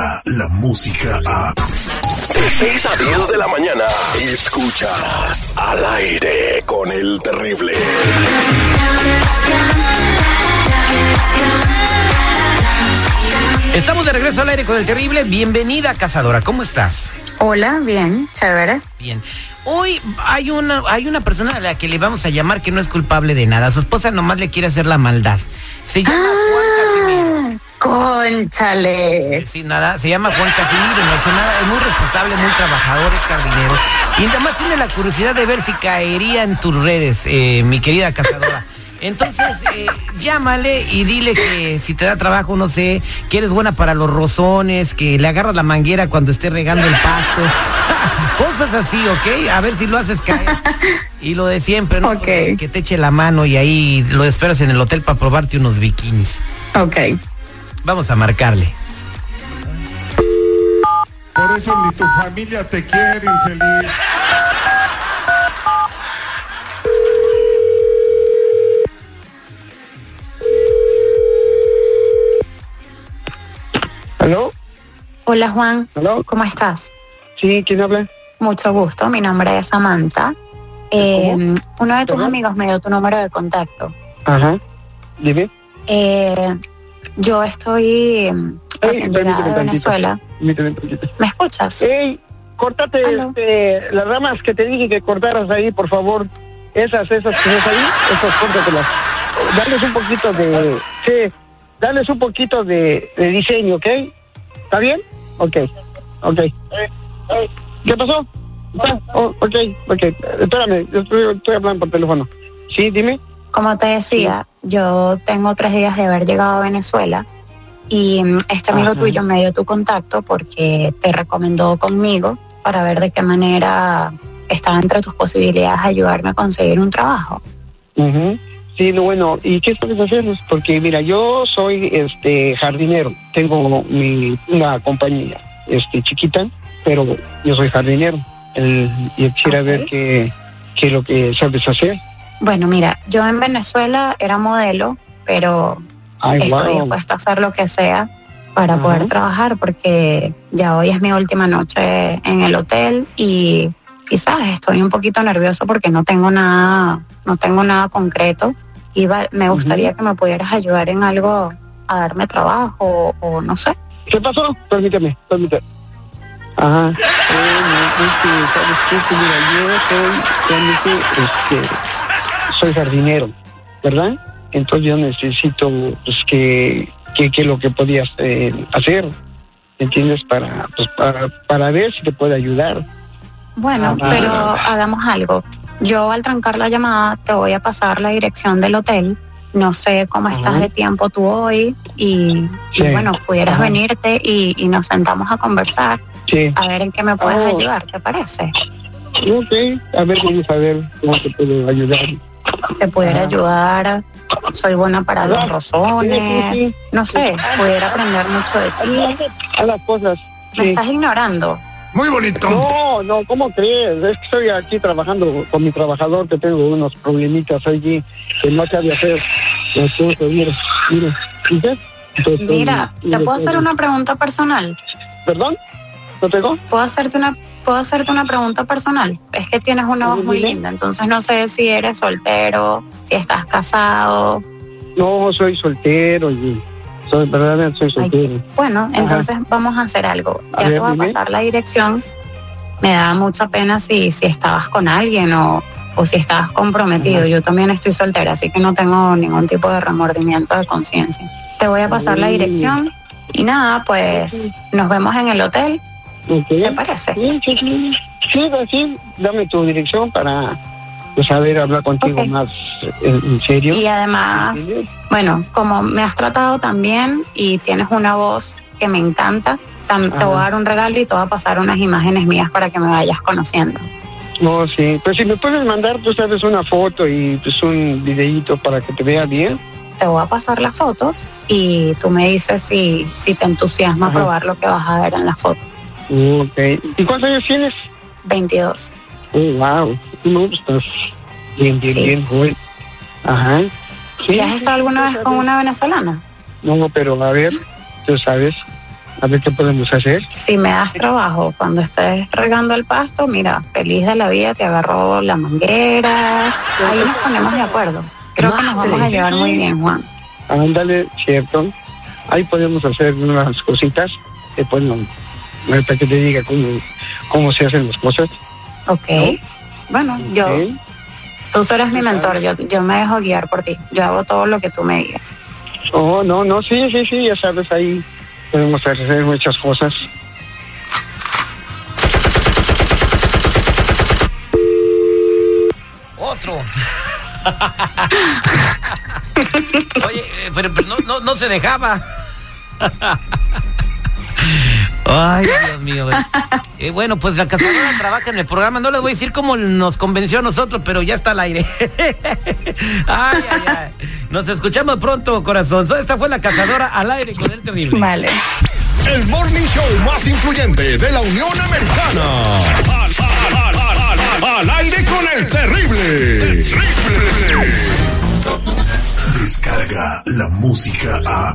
llega la música a... De 6 a 10 de la mañana, escuchas al aire con el terrible. Estamos de regreso al aire con el terrible. Bienvenida, cazadora. ¿Cómo estás? Hola, bien, chévere. Bien. Hoy hay una, hay una persona a la que le vamos a llamar que no es culpable de nada. Su esposa nomás le quiere hacer la maldad. Se llama Juan Casimiro. Conchale. Sí, nada, se llama Juan Casimiro, no ha hecho nada, es muy responsable, muy trabajador, es jardinero. Y además tiene la curiosidad de ver si caería en tus redes, eh, mi querida cazadora. Entonces, eh, llámale y dile que si te da trabajo, no sé, que eres buena para los rozones, que le agarras la manguera cuando esté regando el pasto. Cosas así, ¿ok? A ver si lo haces caer. Y lo de siempre, ¿no? Ok. Que te eche la mano y ahí lo esperas en el hotel para probarte unos bikinis. Ok. Vamos a marcarle. Por eso ni tu familia te quiere, infeliz. ¿Aló? Hola, Juan. ¿Aló? ¿Cómo estás? Sí, ¿quién habla? Mucho gusto. Mi nombre es Samantha. Eh, uno de tus amigos me dio tu número de contacto. Ajá. Dime. Eh, yo estoy permíteme llegada de. Venezuela. ¿Me escuchas? Ey, córtate este, las ramas que te dije que cortaras ahí, por favor. Esas, esas que ves ahí, esas córtatelas. Darles un poquito de... Sí, darles un poquito de, de diseño, ¿ok? ¿Está bien? Ok, ok. ¿Qué pasó? Ah, oh, ok, ok. Espérame, yo estoy, estoy hablando por teléfono. Sí, dime. Como te decía, yo tengo tres días de haber llegado a Venezuela y mm, este amigo Ajá. tuyo me dio tu contacto porque te recomendó conmigo para ver de qué manera estaba entre tus posibilidades ayudarme a conseguir un trabajo. Sí, no, bueno, ¿y qué puedes hacer? Porque mira, yo soy este jardinero, tengo mi, una compañía este chiquita, pero yo soy jardinero. El, yo quisiera ver qué, qué es lo que sabes hacer. Bueno, mira, yo en Venezuela era modelo, pero Ay, estoy wow. dispuesta a hacer lo que sea para poder trabajar porque ya hoy es mi última noche en el hotel y quizás estoy un poquito nervioso porque no tengo nada, no tengo nada concreto y va- me gustaría que me pudieras ayudar en algo a darme trabajo o, o no sé. ¿Qué pasó? Permíteme, permíteme. Ajá. Bueno, es que, ¿sabes qué? Que mira, yo soy realmente, este, soy jardinero, ¿verdad? Entonces yo necesito, pues, que, que, que lo que podías eh, hacer, ¿entiendes? Para, pues, para, para ver si te puede ayudar. Bueno, Ajá. pero hagamos algo. Yo al trancar la llamada te voy a pasar la dirección del hotel. No sé cómo Ajá. estás de tiempo tú hoy y, bueno, pudieras Ajá. venirte y, y nos sentamos a conversar Sí. a ver en qué me puedes Oh. ayudar, ¿te parece? Ok, a ver, vamos a ver cómo te puedo ayudar. Te pudiera Ajá. ayudar, soy buena para los rozones, Sí, sí, sí. no sé, pudiera aprender mucho de ti. A las cosas. Me estás ignorando. Muy bonito. No, no, ¿cómo crees? Es que estoy aquí trabajando con mi trabajador, que tengo unos problemitas allí que no sabe hacer. Mira, mira, Mira, ¿te puedo hacer una pregunta personal? ¿Perdón? ¿No tengo? ¿Puedo hacerte una puedo hacerte una pregunta personal? Es que tienes una voz muy linda, entonces no sé si eres soltero, si estás casado. No, soy soltero y soy verdaderamente soy soltero. Bueno, entonces vamos a hacer algo. A Ya ver, te voy a dime. pasar la dirección. Me da mucha pena si, si estabas con alguien o, o si estabas comprometido. Ajá. Yo también estoy soltera, así que no tengo ningún tipo de remordimiento de conciencia. Te voy a pasar la Mm. dirección y nada, pues nos vemos en el hotel, Ok. ¿te parece? Sí, sí, sí. Sí, sí, dame tu dirección para pues, saber hablar contigo Ok. más en, en serio. Y además. Bueno, como me has tratado también y tienes una voz que me encanta, te voy a dar un regalo y te voy a pasar unas imágenes mías para que me vayas conociendo. No, sí. Pues si me puedes mandar, tú sabes, una foto y pues un videíto para que te vea bien. Te voy a pasar las fotos y tú me dices si, si te entusiasma Ajá. probar lo que vas a ver en la foto. Ok. ¿Y cuántos años tienes? 22. Oh, wow. No, estás bien, bien, Sí. bien joven. Ajá. Sí, ¿Y has estado alguna vez con una venezolana? No, pero a ver, tú sabes. A ver qué podemos hacer. Si me das trabajo cuando estés regando el pasto, mira, feliz de la vida, te agarró la manguera. Ahí nos ponemos de acuerdo. Creo que nos vamos a llevar muy bien, Juan. Ándale, cierto. Ahí podemos hacer unas cositas. Que pues no, ahorita que te diga cómo, cómo se hacen las cosas. Ok. Bueno, yo, tú serás mi mentor, yo, yo me dejo guiar por ti. Yo hago todo lo que tú me digas. Oh, no, no, sí, sí, sí, ya sabes, ahí podemos hacer muchas cosas. Otro. Oye, eh, pero, pero no, no, no se dejaba. Ay, Dios mío. Eh, bueno, pues la cazadora trabaja en el programa. No les voy a decir cómo nos convenció a nosotros, pero ya está al aire. Ay, ay, ay. Nos escuchamos pronto, corazón. Esta fue la cazadora al aire con el terrible. Vale. El morning show más influyente de la Unión Americana. Al, al, al, al, al, al aire con el terrible. Descarga la música a.